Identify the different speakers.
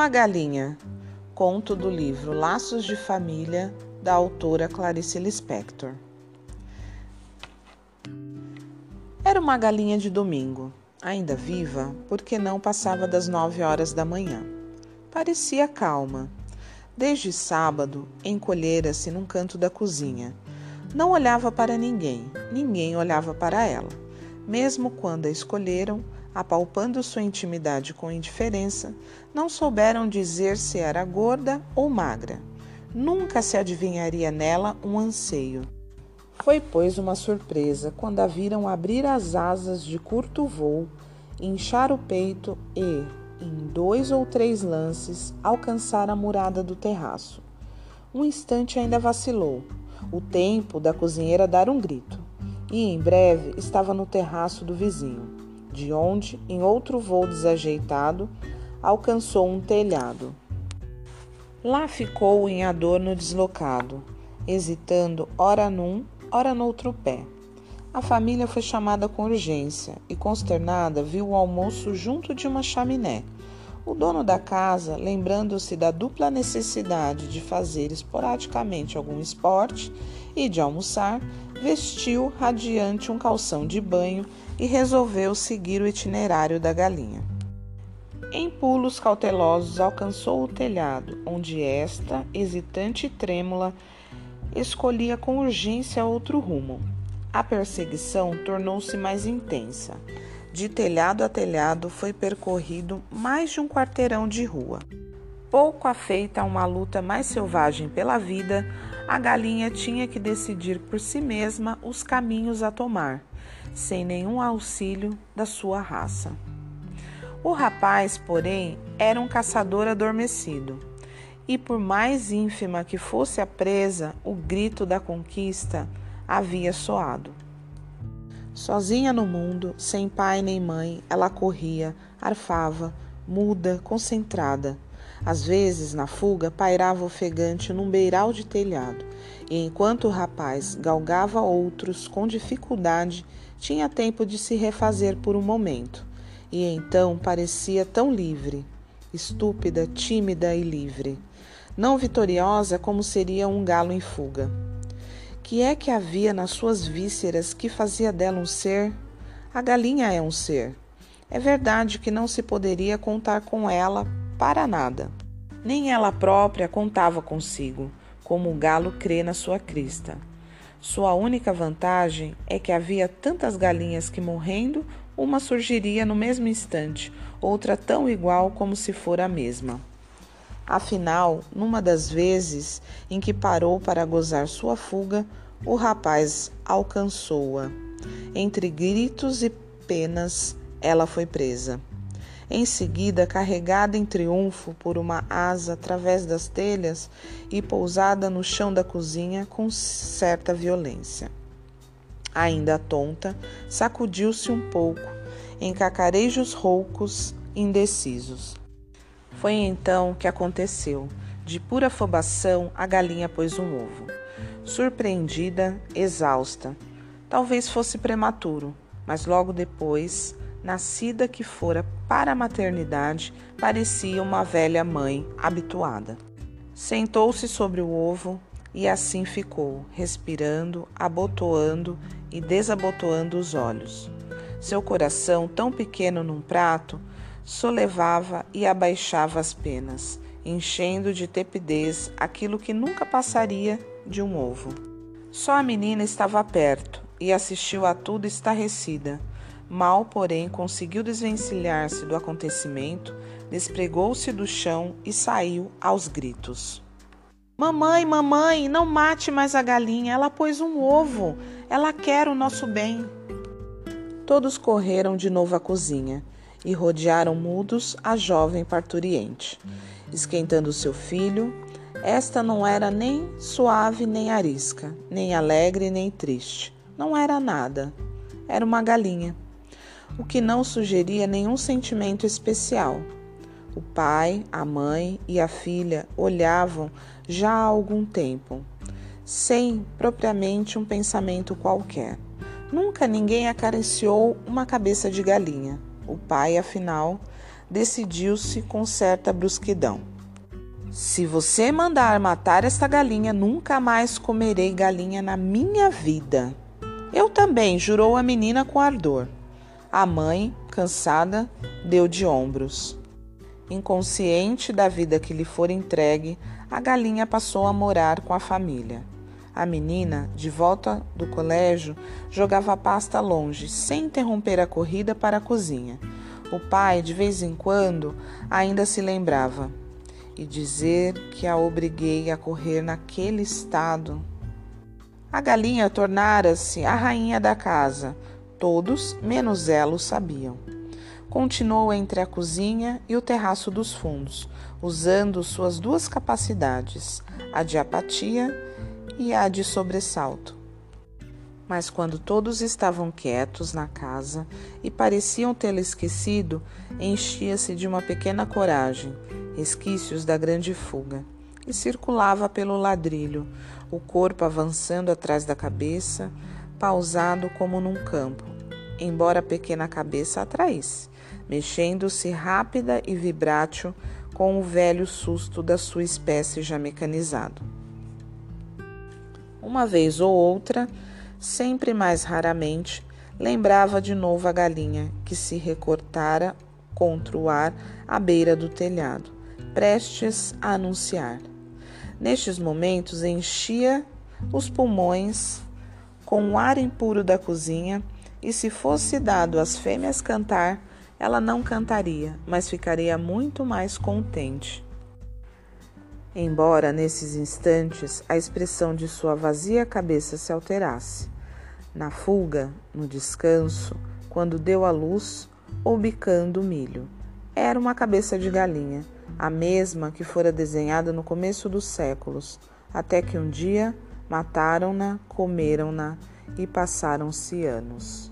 Speaker 1: Uma galinha. Conto do livro Laços de Família, da autora Clarice Lispector. Era uma galinha de domingo, ainda viva, porque não passava das nove horas da manhã. Parecia calma. Desde sábado, encolhera-se num canto da cozinha. Não olhava para ninguém, ninguém olhava para ela. Mesmo quando a escolheram, apalpando sua intimidade com indiferença, não souberam dizer se era gorda ou magra. Nunca se adivinharia nela um anseio. Foi, pois, uma surpresa quando a viram abrir as asas de curto voo, inchar o peito e, em dois ou três lances, alcançar a murada do terraço. Um instante ainda vacilou, o tempo da cozinheira dar um grito, e em breve estava no terraço do vizinho de onde, em outro voo desajeitado, alcançou um telhado. Lá ficou em adorno deslocado, hesitando ora num, ora noutro pé. A família foi chamada com urgência e, consternada, viu o almoço junto de uma chaminé. O dono da casa, lembrando-se da dupla necessidade de fazer esporadicamente algum esporte e de almoçar, vestiu radiante um calção de banho e resolveu seguir o itinerário da galinha. Em pulos cautelosos, alcançou o telhado, onde esta, hesitante e trêmula, escolhia com urgência outro rumo. A perseguição tornou-se mais intensa. De telhado a telhado foi percorrido mais de um quarteirão de rua. Pouco afeita a uma luta mais selvagem pela vida, a galinha tinha que decidir por si mesma os caminhos a tomar sem nenhum auxílio da sua raça. O rapaz, porém, era um caçador adormecido, e por mais ínfima que fosse a presa, o grito da conquista havia soado. Sozinha no mundo, sem pai nem mãe, ela corria, arfava, muda, concentrada. Às vezes, na fuga, pairava ofegante num beiral de telhado, e enquanto o rapaz galgava outros com dificuldade, tinha tempo de se refazer por um momento, e então parecia tão livre, estúpida, tímida e livre, não vitoriosa como seria um galo em fuga. Que é que havia nas suas vísceras que fazia dela um ser? A galinha é um ser. É verdade que não se poderia contar com ela para nada. Nem ela própria contava consigo, como o galo crê na sua crista. Sua única vantagem é que havia tantas galinhas que, morrendo, uma surgiria no mesmo instante, outra tão igual como se for a mesma. Afinal, numa das vezes em que parou para gozar sua fuga, o rapaz alcançou-a. Entre gritos e penas, ela foi presa. Em seguida, carregada em triunfo por uma asa através das telhas e pousada no chão da cozinha com certa violência. Ainda tonta, sacudiu-se um pouco, em cacarejos roucos, indecisos. Foi então que aconteceu. De pura afobação, a galinha pôs um ovo. Surpreendida, exausta. Talvez fosse prematuro, mas logo depois nascida que fora para a maternidade, parecia uma velha mãe habituada. Sentou-se sobre o ovo e assim ficou, respirando, abotoando e desabotoando os olhos. Seu coração, tão pequeno num prato, solevava e abaixava as penas, enchendo de tepidez aquilo que nunca passaria de um ovo. Só a menina estava perto e assistiu a tudo estarrecida Mal, porém, conseguiu desvencilhar-se do acontecimento, despregou-se do chão e saiu aos gritos. Mamãe, mamãe, não mate mais a galinha, ela pôs um ovo, ela quer o nosso bem. Todos correram de novo à cozinha e rodearam mudos a jovem parturiente, esquentando seu filho. Esta não era nem suave nem arisca, nem alegre nem triste. Não era nada. Era uma galinha o que não sugeria nenhum sentimento especial. O pai, a mãe e a filha olhavam já há algum tempo, sem propriamente um pensamento qualquer. Nunca ninguém acariciou uma cabeça de galinha. O pai, afinal, decidiu-se com certa brusquidão. Se você mandar matar esta galinha, nunca mais comerei galinha na minha vida. Eu também, jurou a menina com ardor. A mãe, cansada, deu de ombros. Inconsciente da vida que lhe for entregue, a galinha passou a morar com a família. A menina, de volta do colégio, jogava a pasta longe, sem interromper a corrida para a cozinha. O pai, de vez em quando, ainda se lembrava e dizer que a obriguei a correr naquele estado. A galinha tornara-se a rainha da casa. Todos, menos ela, o sabiam. Continuou entre a cozinha e o terraço dos fundos, usando suas duas capacidades, a de apatia e a de sobressalto. Mas quando todos estavam quietos na casa e pareciam tê-la esquecido, enchia-se de uma pequena coragem resquícios da grande fuga, e circulava pelo ladrilho, o corpo avançando atrás da cabeça, pausado como num campo, embora a pequena cabeça atraísse, mexendo-se rápida e vibrátil com o velho susto da sua espécie já mecanizado. Uma vez ou outra, sempre mais raramente, lembrava de novo a galinha que se recortara contra o ar à beira do telhado prestes a anunciar. Nestes momentos, enchia os pulmões com o ar impuro da cozinha, e se fosse dado às fêmeas cantar, ela não cantaria, mas ficaria muito mais contente. Embora nesses instantes a expressão de sua vazia cabeça se alterasse. Na fuga, no descanso, quando deu à luz ou bicando o milho. Era uma cabeça de galinha a mesma que fora desenhada no começo dos séculos, até que um dia mataram-na, comeram-na e passaram-se anos.